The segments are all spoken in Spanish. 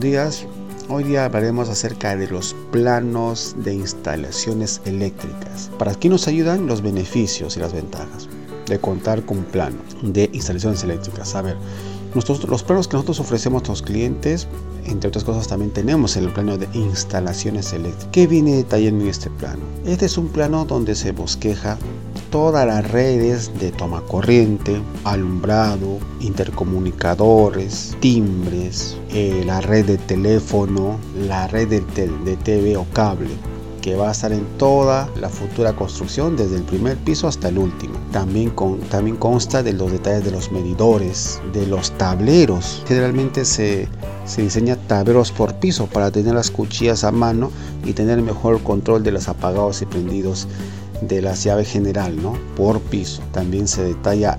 días. Hoy día hablaremos acerca de los planos de instalaciones eléctricas. ¿Para qué nos ayudan los beneficios y las ventajas de contar con un plano de instalaciones eléctricas? A ver, los planos que nosotros ofrecemos a nuestros clientes, entre otras cosas, también tenemos el plano de instalaciones eléctricas. ¿Qué viene detallando en este plano? Este es un plano donde se bosqueja todas las redes de toma corriente, alumbrado, intercomunicadores, timbres, eh, la red de teléfono, la red de, de TV o cable que va a estar en toda la futura construcción desde el primer piso hasta el último. También, también consta de los detalles de los medidores, de los tableros. Generalmente se, se diseña tableros por piso para tener las cuchillas a mano y tener mejor control de los apagados y prendidos de la llave general ¿no? por piso también se detalla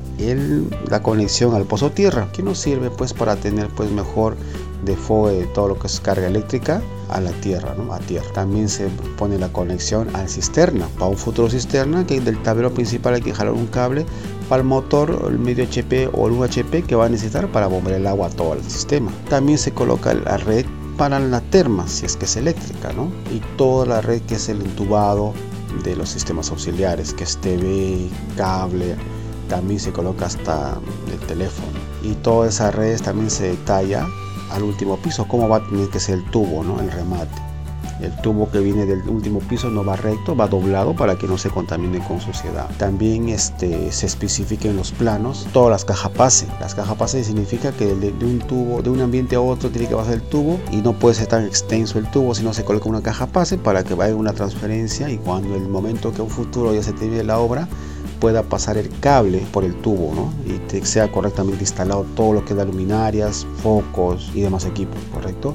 la conexión al pozo tierra que nos sirve pues para tener pues mejor de fuego de todo lo que es carga eléctrica a la tierra, ¿no? a tierra. También se pone la conexión al cisterna, para un futuro cisterna que del tablero principal hay que jalar un cable para el motor, el medio HP o el UHP que va a necesitar para bombear el agua a todo el sistema. También se coloca la red para la terma, si es que es eléctrica, ¿no? Y toda la red que es el entubado de los sistemas auxiliares, que es TV, cable, también se coloca hasta el teléfono. Y todas esas redes también se detalla al último piso, cómo va a tener que ser el tubo, ¿no? el remate. El tubo que viene del último piso no va recto, va doblado para que no se contamine con suciedad. También este, se especifica en los planos todas las cajas pase. Las cajas pase significa que de, un tubo, de un ambiente a otro tiene que pasar el tubo y no puede ser tan extenso el tubo, sino se coloca una caja pase para que vaya una transferencia y cuando el momento que un futuro ya se termine la obra, pueda pasar el cable por el tubo ¿no? y sea correctamente instalado todo lo que da luminarias, focos y demás equipos, ¿correcto?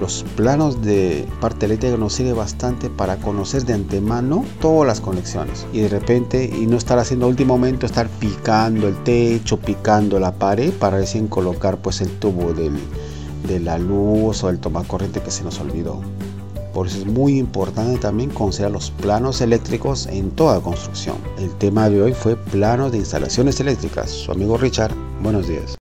Los planos de parte eléctrica nos sirve bastante para conocer de antemano todas las conexiones y de repente y no estar haciendo último momento estar picando el techo, picando la pared para recién colocar pues el tubo de la luz o el toma corriente que se nos olvidó. Por eso es muy importante también considerar los planos eléctricos en toda construcción. El tema de hoy fue planos de instalaciones eléctricas. Su amigo Richard, buenos días.